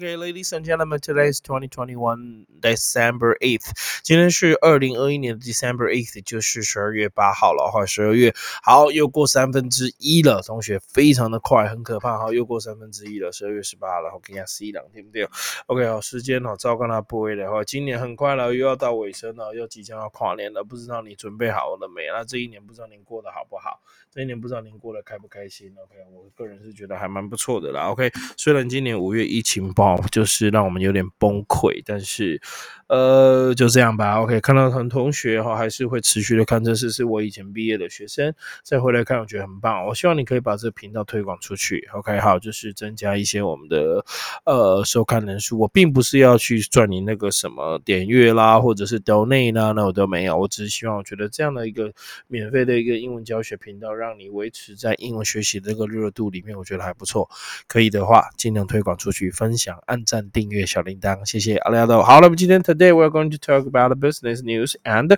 Okay, ladies and gentlemen, today is 2021 December 8th. 今天是二零二一年的 December 8th，就是十二月八号了哈。十二月好，又过三分之一了，同学非常的快，很可怕哈，又过三分之一了，十二月十八了，我跟大家 see 两天不对？OK，好，时间好，照刚那不会的哈，今年很快了，又要到尾声了，又即将要跨年了，不知道你准备好了没？那这一年不知道您过得好不好？这一年不知道您过得开不开心？OK，我个人是觉得还蛮不错的啦。OK，虽然今年五月疫情爆。就是让我们有点崩溃，但是，呃，就这样吧。OK，看到很同学哈，还是会持续的看这是是我以前毕业的学生，再回来看，我觉得很棒。我希望你可以把这个频道推广出去。OK，好，就是增加一些我们的呃收看人数。我并不是要去赚你那个什么点阅啦，或者是 donate 啦，那我都没有。我只是希望，我觉得这样的一个免费的一个英文教学频道，让你维持在英文学习这个热度里面，我觉得还不错。可以的话，尽量推广出去，分享。按赞、订阅、小铃铛，谢谢阿廖豆。好了，我们今天 Today we're going to talk about business news and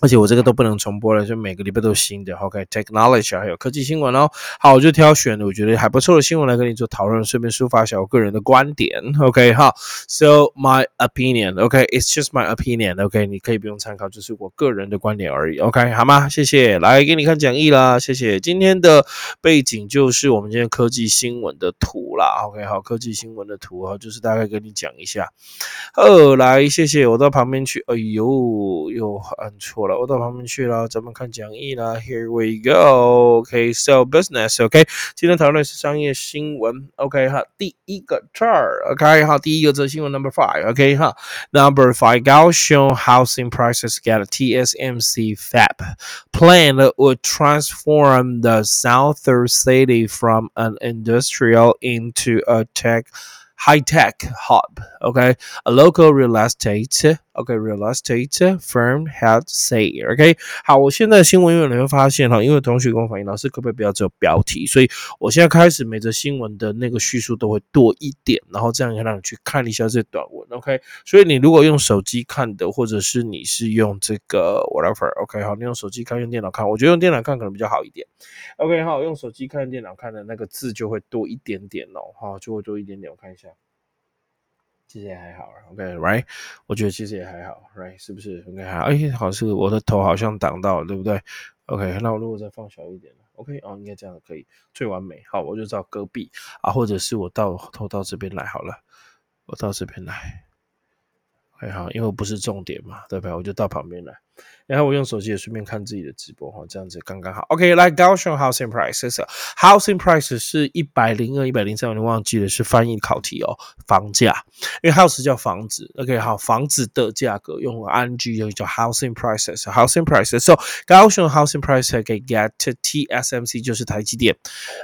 而且我这个都不能重播了，就每个礼拜都是新的。OK，technology 还有科技新闻哦。好，我就挑选我觉得还不错的新闻来跟你做讨论，顺便抒发一下我个人的观点。OK，好，So my opinion，OK，it's just my opinion。OK，你可以不用参考，就是我个人的观点而已。OK，好吗？谢谢。来给你看讲义啦，谢谢。今天的背景就是我们今天科技新闻的图啦。OK，好，科技新闻的图啊，就是大概跟你讲一下。呃，来，谢谢。我到旁边去。哎呦，又按错了。我到旁边去了，咱们看讲义啦。Here we go. Okay, so business. Okay，今天讨论是商业新闻。OK 哈，第一个这儿。OK 哈，第一个则新闻 Number five. OK 哈，Number five，高雄 housing prices get TSMC fab plan would transform the southern city from an industrial into a tech high tech hub. Okay, a local real estate OK，real estate firm had say OK，好，我现在新闻因为你会发现哈，因为同学跟我反映，老师可不可以不要只有标题？所以我现在开始每则新闻的那个叙述都会多一点，然后这样可以让你去看一下这短文。OK，所以你如果用手机看的，或者是你是用这个 whatever，OK，好，你用手机看，用电脑看，我觉得用电脑看可能比较好一点。OK，好，用手机看、电脑看的那个字就会多一点点哦，哈，就会多一点点。我看一下。其实也还好，OK，right？我觉得其实也还好，right？是不是应该还好，哎，好像是我的头好像挡到了，对不对？OK，那我如果再放小一点，OK，哦，应该这样可以，最完美。好，我就到隔壁啊，或者是我到头到这边来好了，我到这边来，还好，因为我不是重点嘛，对不对？我就到旁边来。然后我用手机也顺便看自己的直播哈，这样子刚刚好。OK，来高雄 housing prices，housing prices 是一百零二、一百零三，我忘记了是翻译考题哦。房价，因为 house 叫房子，OK，好，房子的价格用 ing 就叫 housing prices，housing prices。So 高雄 housing prices 可以 get TSMC 就是台积电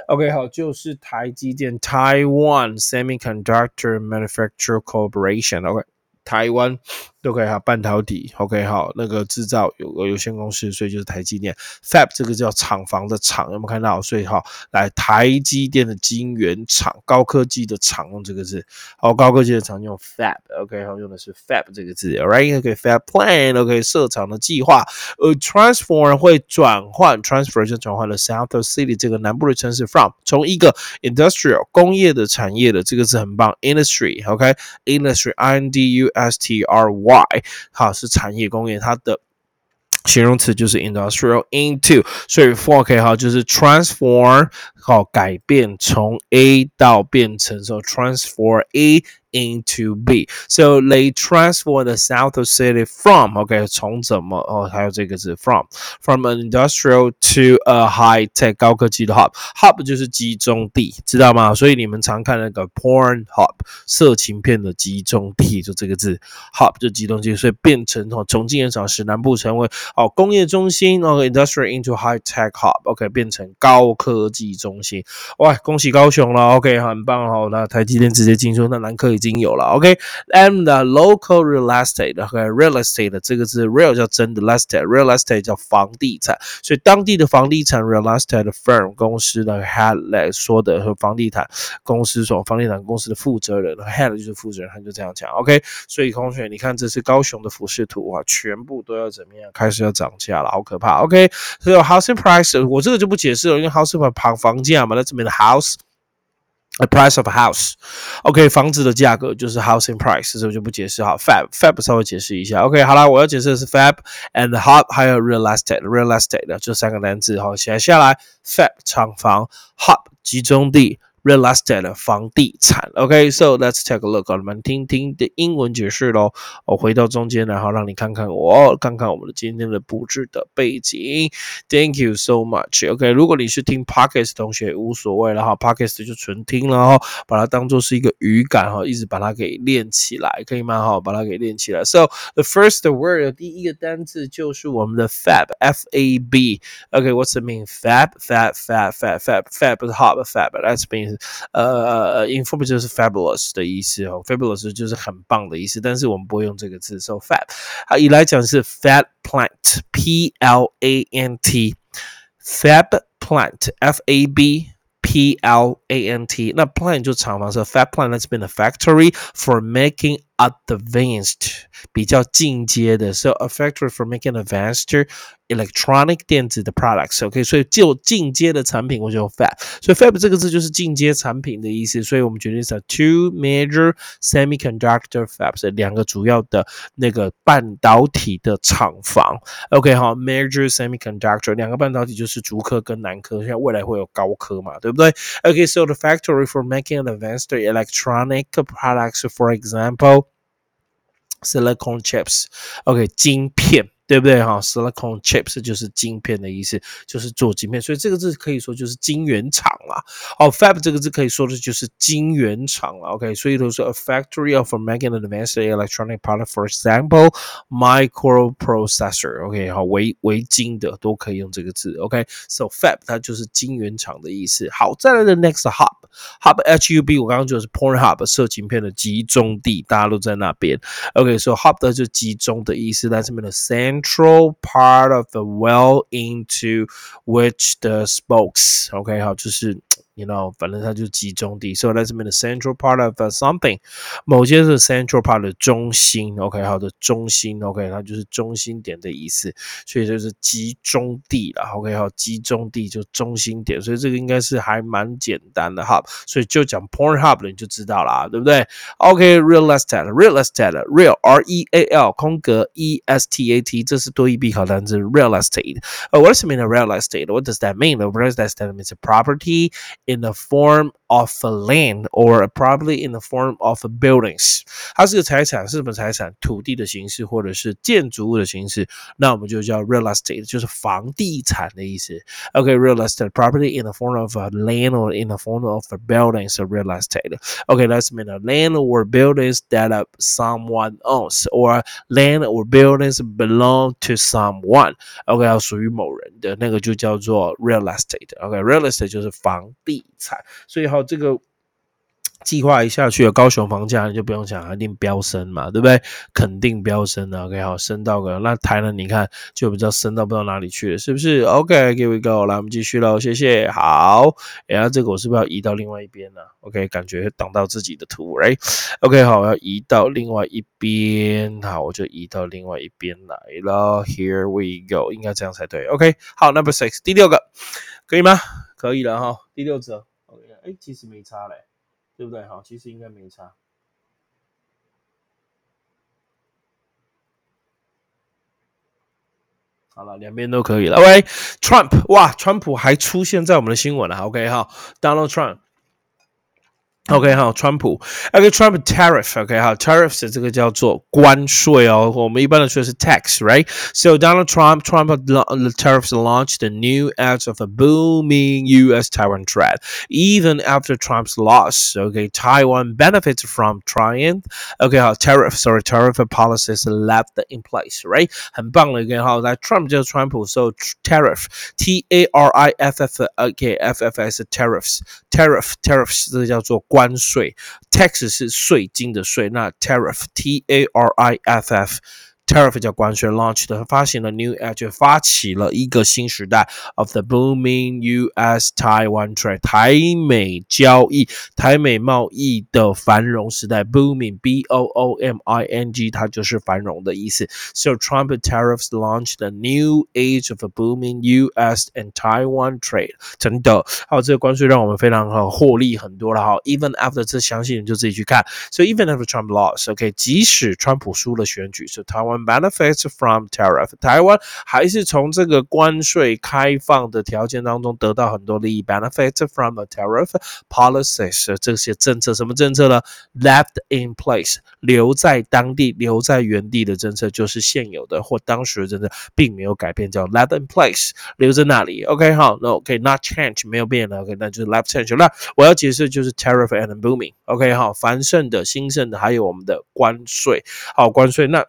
，OK，好，就是台积电 Taiwan Semiconductor Manufacturing Corporation，OK，台湾。都可以哈，半导体，OK，好，那个制造有个有限公司，所以就是台积电，Fab 这个叫厂房的厂，有没有看到？所以哈，来台积电的晶圆厂，高科技的厂用这个字，好，高科技的厂用 Fab，OK，好，用的是 Fab 这个字，Alright，OK，Fab plan，OK，设厂的计划，呃，transform 会转换，transfer 就转换了 South City 这个南部的城市，from 从一个 industrial 工业的产业的这个字很棒，industry，OK，industry，I N D U S T R Y。Y，好是产业工业，它的形容词就是 industrial into，所以 for 可以好就是 transform，好改变从 A 到变成，so transform A。Into B. So they transfer the south of city from OK 从怎么哦还有这个字 from from an industrial to a high tech 高科技的 hub hub 就是集中地，知道吗？所以你们常看那个 porn hub 色情片的集中地，就这个字 hub 就集中地，所以变成哦重庆原厂使南部成为哦工业中心哦 industrial into high tech hub OK 变成高科技中心。哇，恭喜高雄了 OK 很棒哦，那台积电直接进入那南科。已经有了，OK，and the local real estate，OK，real estate 这个字，real 叫真的，estate，real estate 叫房地产，所以当地的房地产 real estate firm 公司呢 head 来说的和房地产公司所房地产公司的负责人 head 就是负责人，他就这样讲，OK，所以同学，你看这是高雄的俯视图啊，全部都要怎么样？开始要涨价了，好可怕，OK，所以 housing price 我这个就不解释了，因为 house 旁房价嘛，那这边的 house。The price of a house, OK，房子的价格就是 housing price，这我就不解释哈。Fab，Fab 稍微解释一下，OK，好了，我要解释的是 Fab and Hop 还有 real estate，real estate 这三个单词哈，写下来，Fab 厂房，hot 集中地。Real estate 房地产，OK，so let's take a look，我们听听的英文解释喽。我回到中间，然后让你看看我，看看我们的今天的布置的背景。Thank you so much，OK。如果你是听 Pockets 同学无所谓了哈 Pockets 就纯听了哈，把它当做是一个语感哈，一直把它给练起来，可以吗？哈，把它给练起来。So the first word 第一个单词就是我们的 fab，F A B。OK，what's the mean fab？Fab，fab，fab，fab，fab 是 hot，fab，that's mean 呃，inform 就是 fabulous 的意思哦，fabulous 就是很棒的意思，但是我们不会用这个字，so fab，好，以来讲是 fat plant，p l a n t，fab plant，f a b p l a n t，那 plant 就厂房，是 fab plant that's been a factory for making advanced 比较进阶的，so a factory for making advanced electronic 电子的 products，OK，所以就进阶的产品，我就用 fab，所以 fab 这个字就是进阶产品的意思，所以我们决定是 two major semiconductor fabs 两个主要的那个半导体的厂房，OK，好，major semiconductor 两个半导体就是竹科跟南科，现在未来会有高科嘛，对不对？OK，so the factory for making advanced electronic products, for example. silicon chips，OK，晶片。对不对哈？Silicon chips 就是晶片的意思，就是做晶片，所以这个字可以说就是晶圆厂啦。哦，fab 这个字可以说的就是晶圆厂了。OK，所以都是 a factory of making advanced electronic product, for example, microprocessor。OK，好，微微晶的都可以用这个字。OK，so fab 它就是晶圆厂的意思。好，再来的 next hub，hub H U B，我刚刚就是 porn hub 设晶片的集中地，大家都在那边。OK，so hub 的就集中的意思，但这边的 center。Central part of the well into which the spokes OK 好，就是 you know，反正它就集中地，so that's mean the central part of something，某些是 central part 的中心，OK，好的中心，OK，它就是中心点的意思，所以就是集中地了，OK，好，集中地就中心点，所以这个应该是还蛮简单的哈，所以就讲 point hub 你就知道啦，对不对？OK，real estate，real estate，real R E A L 空格 E S T A T，这是多义必考单词，real estate。呃，what does it mean real estate？What does that mean？Real estate means a property in the form of a land or probably in the form of buildings，它是个财产，是什么财产？土地的形式或者是建筑物的形式，那我们就叫 real estate，就是房地产的意思。OK，real、okay, estate property in the form of a land or in the form of a building is real estate. Okay, that's mean a land or buildings that someone owns or land or buildings belong to someone. OK，要属于某人的那个就叫做 real estate. OK，real estate 就是房地产，所以好。这个 计划一下去，高雄房价你就不用想，一定飙升嘛，对不对？肯定飙升的。OK，好，升到个那台呢？你看就比较升到不知道哪里去了，是不是？OK，Here we go，来我们继续喽，谢谢。好，然后这个我是不是要移到另外一边呢？OK，感觉挡到自己的图哎，OK 好，我要移到另外一边，好，我就移到另外一边来了。Here we go，应该这样才对。OK，好，Number six，第六个可以吗？可以了哈，第六折，OK，。哎，其实没差嘞，对不对？好，其实应该没差。好了，两边都可以了。OK，Trump，哇，川普还出现在我们的新闻了。OK，哈，Donald Trump。OK 哈，川普，OK，Trump tariff，OK 哈，tariffs 这个叫做关税哦，我们一般的说是 tax，right？So Donald Trump, Trump the tariffs launched a new edge of a booming U.S. Taiwan trade. Even after Trump's loss, OK, Taiwan benefits from trying, OK 哈，tariff sorry tariff policies left in place, right？很棒的一个哈，来 Trump 就是川普，so tariff T A R I F F OK F F S tariffs tariff tariffs 这个叫做 关税，tax 是税金的税，那 tariff t a r i f f tariff 叫关税，launched 发行了 new age 发起了一个新时代 of the booming U.S. Taiwan trade 台美交易、台美贸易的繁荣时代。booming b o o m i n g 它就是繁荣的意思。So Trump tariffs launched a new age of a booming U.S. and Taiwan trade。真的，好，这个关税让我们非常好获利很多了哈。Even after 这详细你就自己去看。So even after Trump lost，OK，即使川普输了选举，So Benefits from tariff。台湾还是从这个关税开放的条件当中得到很多利益，benefits from the tariff policies。这些政策什么政策呢？Left in place，留在当地、留在原地的政策就是现有的或当时的政策并没有改变，叫 left in place，留在那里。OK，好，那 OK，not change，没有变了。OK，那就是 left change。那我要解释就是 tariff and booming。OK，好，繁盛的、兴盛的，还有我们的关税。好，关税那。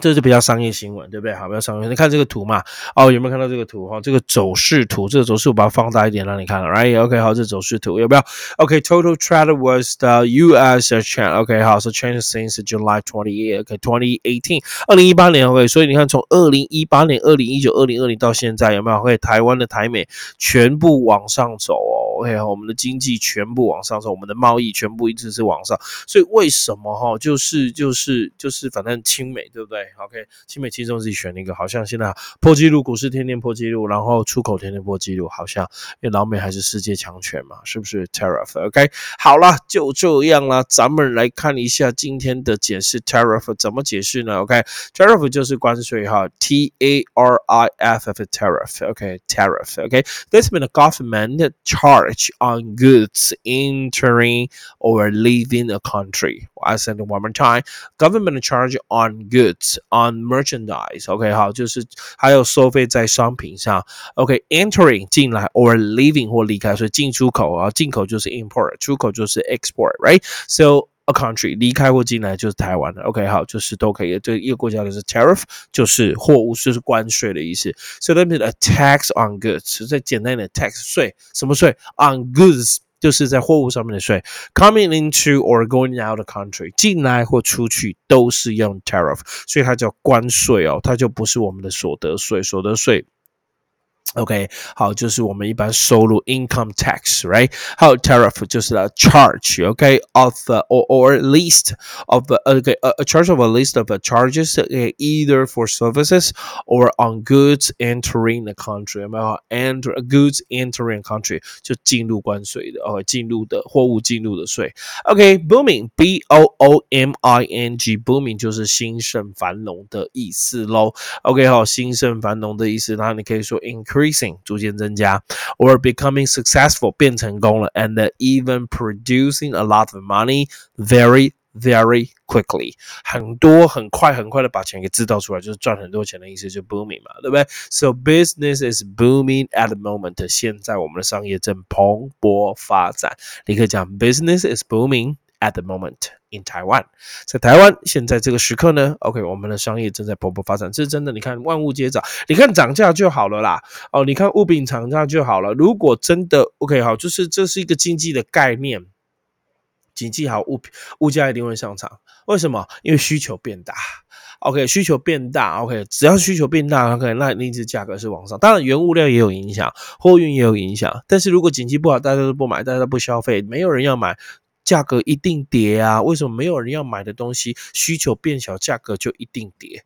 这是比较商业新闻，对不对？好，比较商业。你看这个图嘛，哦，有没有看到这个图？哈，这个走势图，这个走势我把它放大一点让你看了，right？OK，好，这走势图有没有？OK，total trade was the U.S. chain。OK，好，so change since July twenty eight。OK，twenty eighteen，二零一八年。OK，所以你看从二零一八年、二零一九、二零二零到现在，有没有？会台湾的台美全部往上走哦。OK，我们的经济全部往上走，我们的贸易全部一直是往上。所以为什么哈？就是就是就是，反正亲美，对不对？OK，亲美轻松自己选一个，好像现在破纪录，股市天天破纪录，然后出口天天破纪录，好像因为老美还是世界强权嘛，是不是？Tariff，OK，好了，就这样了，咱们来看一下今天的解释，Tariff 怎么解释呢？OK，Tariff 就是关税哈，T A R I F F，Tariff，OK，Tariff，OK，This means a government charge on goods entering or leaving a country. I said it one more time. Government charge on goods on merchandise，OK，、okay, 好，就是还有收费在商品上，OK，entering、okay, 进来 or leaving 或离开，所以进出口啊，进口就是 import，出口就是 export，right？So a country 离开或进来就是台湾的，OK，好，就是都可以。对一个国家的是 tariff，就是货物，就是关税的意思。So that means a tax on goods，再简单的 tax 税，什么税？on goods。就是在货物上面的税，coming into or going out the country，进来或出去都是用 tariff，所以它叫关税哦，它就不是我们的所得税，所得税。OK，好，就是我们一般收入 income tax，right？还有 tariff 就是 a charge，OK，of、okay? or or list of OK a, a charge of a list of charges okay, either for services or on goods entering the country，有没有？enter goods entering country 就进入关税的，哦，进入的货物进入的税。OK，booming，b o o m i n g，booming 就是兴盛繁荣的意思喽。OK，好，兴盛繁荣的意思，那你可以说 increase。 increasing 逐渐增加，or becoming successful 变成功了，and even producing a lot of money very very quickly，很多很快很快的把钱给制造出来，就是赚很多钱的意思，就 booming 嘛，对不对？So business is booming at the moment，现在我们的商业正蓬勃发展。你可以讲 business is booming。at the moment In Taiwan，在台湾现在这个时刻呢，OK，我们的商业正在蓬勃发展，这是真的。你看万物皆涨，你看涨价就好了啦。哦，你看物品涨价就好了。如果真的 OK 好，就是这是一个经济的概念，经济好，物品物价一定会上涨。为什么？因为需求变大。OK，需求变大，OK，只要需求变大，OK，那一直价格是往上。当然，原物料也有影响，货运也有影响。但是如果经济不好，大家都不买，大家都不消费，没有人要买。价格一定跌啊！为什么没有人要买的东西，需求变小，价格就一定跌？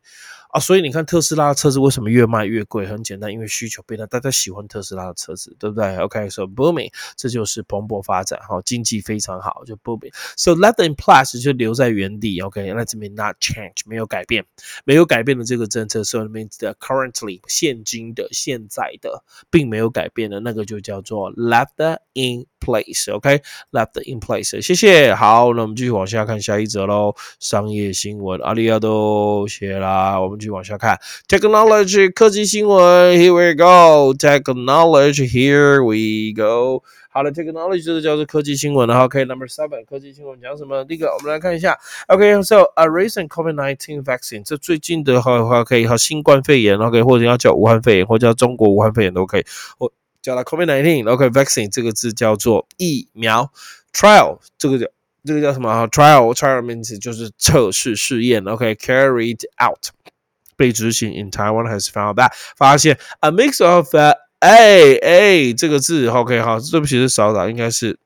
啊，所以你看特斯拉的车子为什么越卖越贵？很简单，因为需求变大，大家喜欢特斯拉的车子，对不对？OK，so booming，这就是蓬勃发展，哈，经济非常好，就 booming。So let in plus 就留在原地，OK，那这边 not change 没有改变，没有改变的这个政策，so it means the currently 现今的现在的并没有改变的那个就叫做 left in place，OK，left in place。谢谢，好，那我们继续往下看下一则喽，商业新闻，阿里亚多谢啦，我们。继续往下看，technology 科技新闻，Here we go，technology Here we go。好的，technology 这个叫做科技新闻了哈。OK，number seven，科技新闻讲什么？第一个，我们来看一下。OK，so a recent COVID-19 vaccine，这最近的话话可以和新冠肺炎，OK，或者要叫武汉肺炎，或者叫中国武汉肺炎都可以，或叫它 COVID-19。OK，vaccine 这个字叫做疫苗，trial 这个叫。 这个叫什么？trial，trial 名词就是测试试验。OK，carried out 被执行。In Taiwan has found that 发现 a mix of a a 这个字。OK，好，对不起是少打，应该是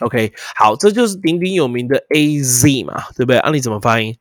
OK。好，这就是鼎鼎有名的 A Z 嘛，对不对？按你怎么发音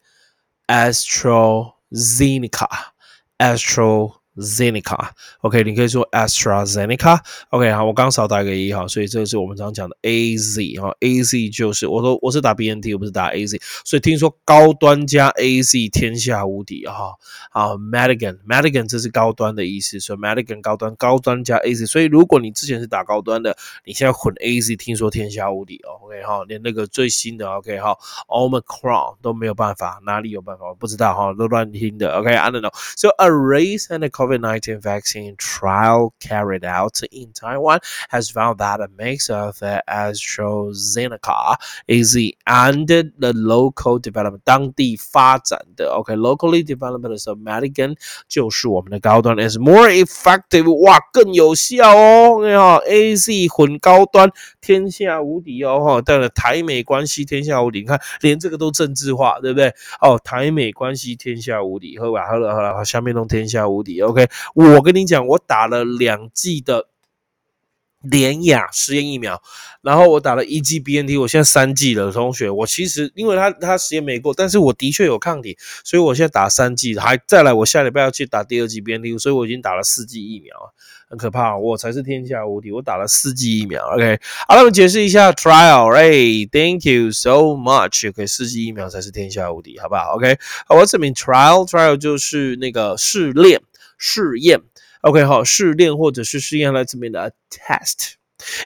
？AstraZeneca，Astro。Zeneca，OK，你可以说 AstraZeneca，OK，好，我刚少打一个一哈，所以这个是我们常讲的 AZ 哈，AZ 就是我说我是打 BNT，我不是打 AZ，所以听说高端加 AZ 天下无敌哈，啊，Madigan，Madigan 这是高端的意思，所以 Madigan 高端，高端加 AZ，所以如果你之前是打高端的，你现在混 AZ，听说天下无敌，OK 哈，连那个最新的 OK 哈，Omicron 都没有办法，哪里有办法？我不知道哈，都乱听的，OK，I don't know，so a race and a COVID 19 vaccine trial carried out in Taiwan has found that a mix of AstraZeneca, AZ, and the local development 当地发展的 OK locally developed of Madigan 就是我们的高端 is more effective 哇更有效哦，你好 AZ 混高端天下无敌哦哈，当然台美关系天下无敌，你看连这个都政治化，对不对？哦，台美关系天下无敌，喝吧，喝了喝了，下面弄天下无敌哦，OK。我跟你讲，我打了两剂的联雅实验疫苗，然后我打了一剂 BNT，我现在三剂了。同学，我其实因为他他实验没过，但是我的确有抗体，所以我现在打三剂，还再来，我下礼拜要去打第二剂 BNT，所以我已经打了四剂疫苗很可怕，我才是天下无敌，我打了四剂疫苗。OK，好了，我们解释一下 trial。哎，Thank you so much。OK，四剂疫苗才是天下无敌，好不好？OK，好，What's it mean trial？Trial 就是那个试炼。试验，OK，好，试炼或者是试验来自面的 test。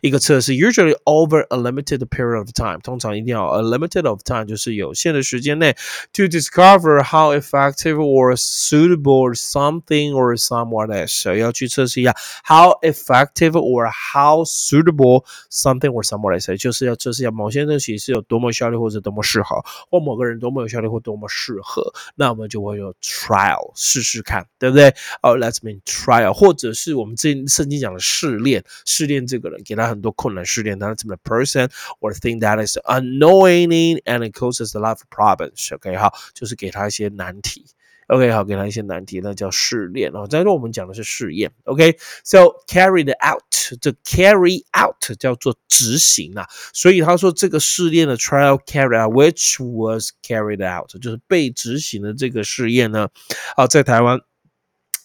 一个测试，usually over a limited period of time，通常一定要 a limited of time，就是有限的时间内，to discover how effective or suitable something or someone is，要去测试一下 how effective or how suitable something or someone is，就是要测试一下某些东西是有多么效率或者多么适合，或某个人多么有效率或多么适合，那我们就会有 trial 试试看，对不对？哦，let's mean trial，或者是我们之前圣经讲的试炼，试炼这个人。 给他很多困难试炼，他怎么 person or thing that is annoying and it causes a lot of problems。OK，好，就是给他一些难题。OK，好，给他一些难题，那叫试炼哦。在这我们讲的是试验。OK，so carried out，这 carry out 叫做执行啊。所以他说这个试验的 trial carry out，which was carried out，就是被执行的这个试验呢，啊，在台湾。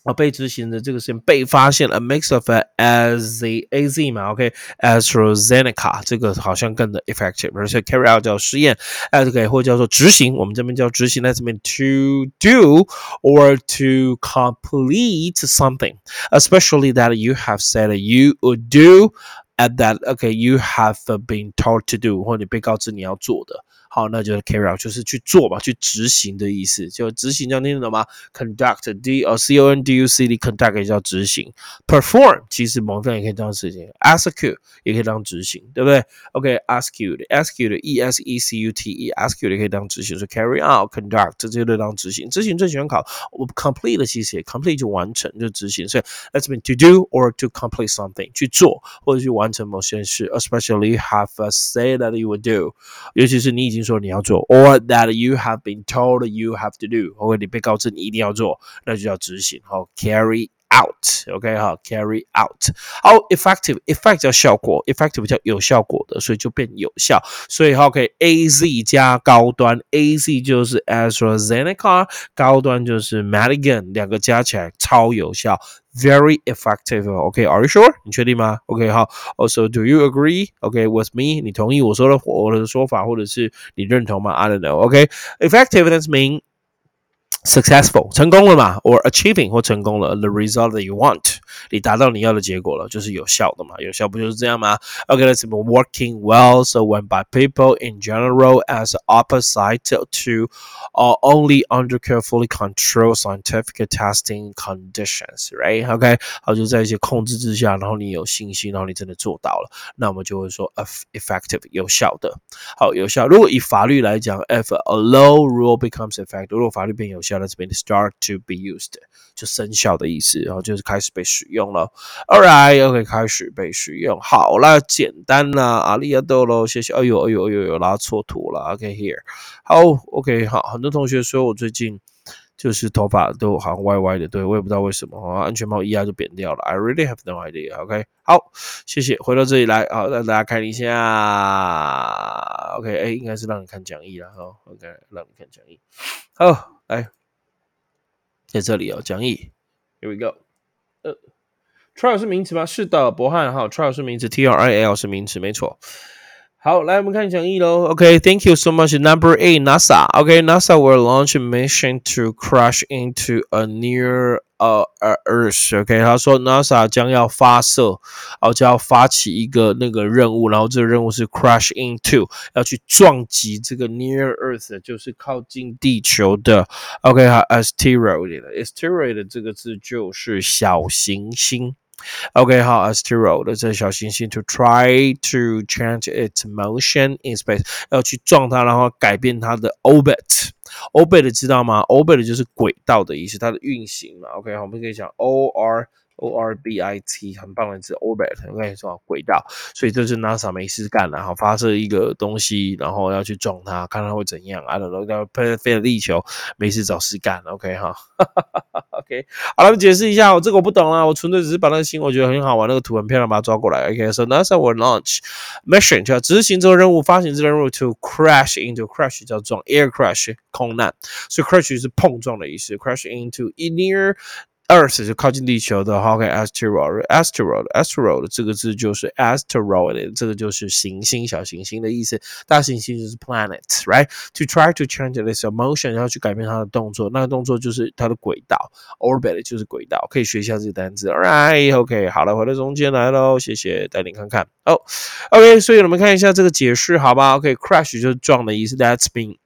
啊，被执行的这个实验被发现，a mix of a as the A Z 嘛，OK，AstraZeneca 这个好像更的 effective，而且 carry out 叫实验，as 可以或叫做执行，我们这边叫执行，那这边 to do or to complete something，especially that you have said you would do at that OK you have been told to do，或者你被告知你要做的。 好，那就是 carry out，就是去做嘛，去执行的意思。就执行，这样听得懂吗？conduct d 呃 c o n d u c t conduct 也叫执行。perform 其实某方面也可以当执行，execute 也可以当执行，对不对？OK，execute，execute e s e c u t e，execute 也可以当执行，是 carry out，conduct 这些都当执行。执行最喜欢考我 complete 其实也 complete 就完成就执行，所以 let's mean to do or to complete something 去做或者去完成某些事，especially have say that you would do，尤其是你已经。 经说你要做，or that you have been told you have to do，或者你被告知你一定要做，那就叫执行。好，carry out，OK，好，carry out。好，effective，effect 叫效果，effective 叫有效果的，所以就变有效。所以好，可以 A Z 加高端，A Z 就是 AstraZeneca，高端就是 Madigan，两个加起来超有效。very effective. Okay, are you sure? 你确定吗？OK，好。Also, do you agree? OK, with me? 你同意我说的我的说法，或者是你认同吗？I don't know. OK, effectiveness mean successful 成功了嘛，or achieving 或成功了 the result that you want， 你达到你要的结果了，就是有效的嘛，有效不就是这样吗？Okay, let's be working well. So when by people in general as opposite to uh, only under carefully controlled scientific testing conditions, right? OK，好，就在一些控制之下，然后你有信心，然后你真的做到了，那我们就会说 effective 有效的，好有效。如果以法律来讲，if a law rule becomes effective，如果法律变有效。效在这边 start to be used 就生效的意思，然后就是开始被使 使 用了。All right，OK，开始被使用。好了，简单啦，阿里亚多喽，谢谢。哎呦，哎呦，哎呦，呦，拉错图了。OK，here，好，OK，好，很多同学说我最近。就是头发都好像歪歪的，对我也不知道为什么，安全帽一压就扁掉了。I really have no idea. OK，好，谢谢，回到这里来，好，让大家看一下。OK，哎，应该是让你看讲义了哈。OK，让你看讲义。好，来，在这里哦，讲义。Here we go。呃，trial 是名词吗？是的，博汉哈，trial 是名词，T R I L 是名词，没错。好，来我们看讲义喽。OK，Thank you so much. Number eight, NASA. OK, NASA will launch a mission to crash into a near uh Earth. OK，他说 NASA 将要发射，哦，将要发起一个那个任务，然后这个任务是 crash into，要去撞击这个 near Earth，就是靠近地球的。OK，好，asteroid，asteroid 这个字就是小行星。OK，好，asteroid 这小行星 to try to change its motion in space，要去撞它，然后改变它的 orbit。orbit 知道吗？orbit 就是轨道的意思，它的运行嘛。OK，好，我们可以讲 O R。 Orbit 很棒的字，orbit 应该说轨道，所以这是 NASA 没事干了，哈，发射一个东西，然后要去撞它，看它会怎样。I don't know，要飞飞了地球，没事找事干。OK 哈，OK，好了，解释一下，我这个我不懂啊，我纯粹只是把那个新我觉得很好玩，那个图很漂亮，把它抓过来。OK，so NASA will launch mission 就要执行这个任务，发行这个任务 to crash into crash 叫撞 air crash 空难，所以 crash 是碰撞的意思，crash into near。Earth 就靠近地球的，OK，asteroid，asteroid，asteroid 这个字就是 asteroid，这个就是行星、小行星的意思。大行星就是 planet，right？To try to change its motion，要去改变它的动作，那个动作就是它的轨道，orbit 就是轨道，可以学一下这个单词。Alright，OK，好了，回到中间来喽，谢谢，带你看看。哦，OK，所以我们看一下这个解释，好吧？OK，crash 就是撞的意思，That's been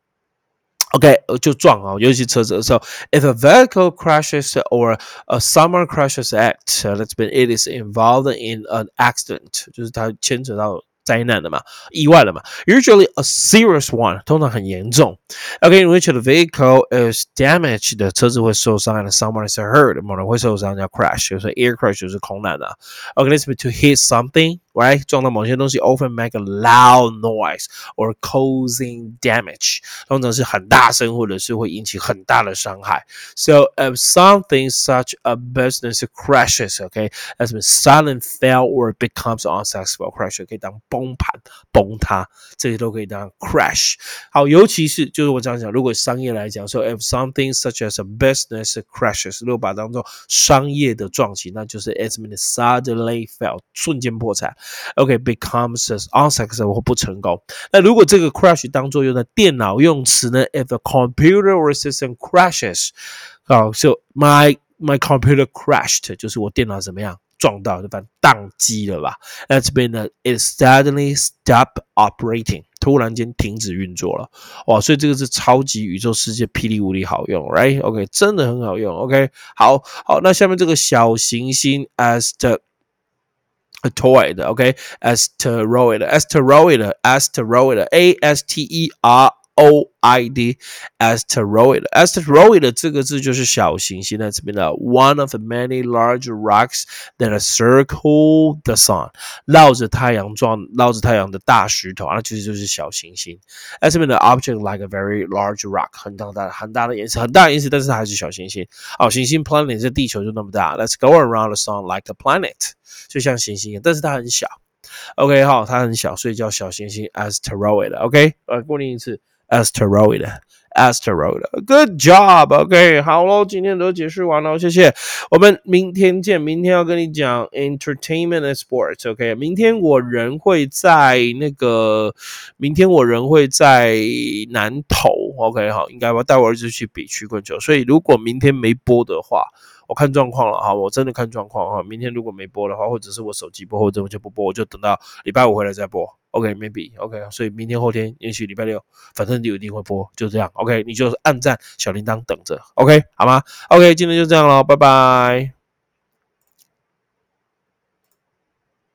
OK，就撞啊，尤其车子的时候。If a vehicle crashes or a someone crashes act, that's been it is involved in an accident，就是它牵扯到灾难的嘛，意外了嘛。Usually a serious one，通常很严重。OK，in which the vehicle is damaged，的车子会受伤，and someone is hurt，某人会受伤叫 crash，就是 air crash 就是空难的。OK，let's be to hit something。 right 撞到某些东西，often make a loud noise or causing damage，通常是很大声或者是会引起很大的伤害。So if something such a business crashes, okay, as a sudden fail or becomes unsuccessful crash，可以当崩盘、崩塌，这些都可以当 crash。好，尤其是就是我这样讲，如果商业来讲，说 if something such as a business crashes，如果把它当做商业的撞击，那就是 as mean suddenly fail，瞬间破产。 OK becomes unsuccessful 或不成功。那如果这个 crash 当做用的电脑用词呢？If the computer or system crashes，好，so my my computer crashed，就是我电脑怎么样撞到，对吧？宕机了吧？That's been it suddenly stop operating，突然间停止运作了。哇，所以这个是超级宇宙世界霹雳无敌好用，right？OK，真的很好用。OK，好好，那下面这个小行星 as the Asteroid, okay, asteroid, asteroid, asteroid, A S T E R O I D, asteroid, asteroid 这个字就是小行星，在这边的 one of many large rocks that circle the sun，绕着太阳转，绕着太阳的大石头，那其实就是小行星。在这边的 object like a very large rock，很大的很大的颜色，很大的颜色，但是它还是小行星。哦，行星 planet 这地球就那么大，Let's go around the sun like a planet。就像行星一样，但是它很小。OK，好，它很小，所以叫小行星 asteroid。OK，呃，过念一次 asteroid。Asteroid, good job. OK，好喽，今天都解释完了，谢谢。我们明天见。明天要跟你讲 entertainment and sports。OK，明天我人会在那个，明天我人会在南投。OK，好，应该吧？带我儿子去比曲棍球，所以如果明天没播的话。我看状况了哈，我真的看状况哈。明天如果没播的话，或者是我手机播，或者我就不播，我就等到礼拜五回来再播。OK，maybe，OK，所以明天后天也许礼拜六，反正就一定会播，就这样。OK，你就按赞小铃铛等着。OK，好吗？OK，今天就这样喽，拜拜。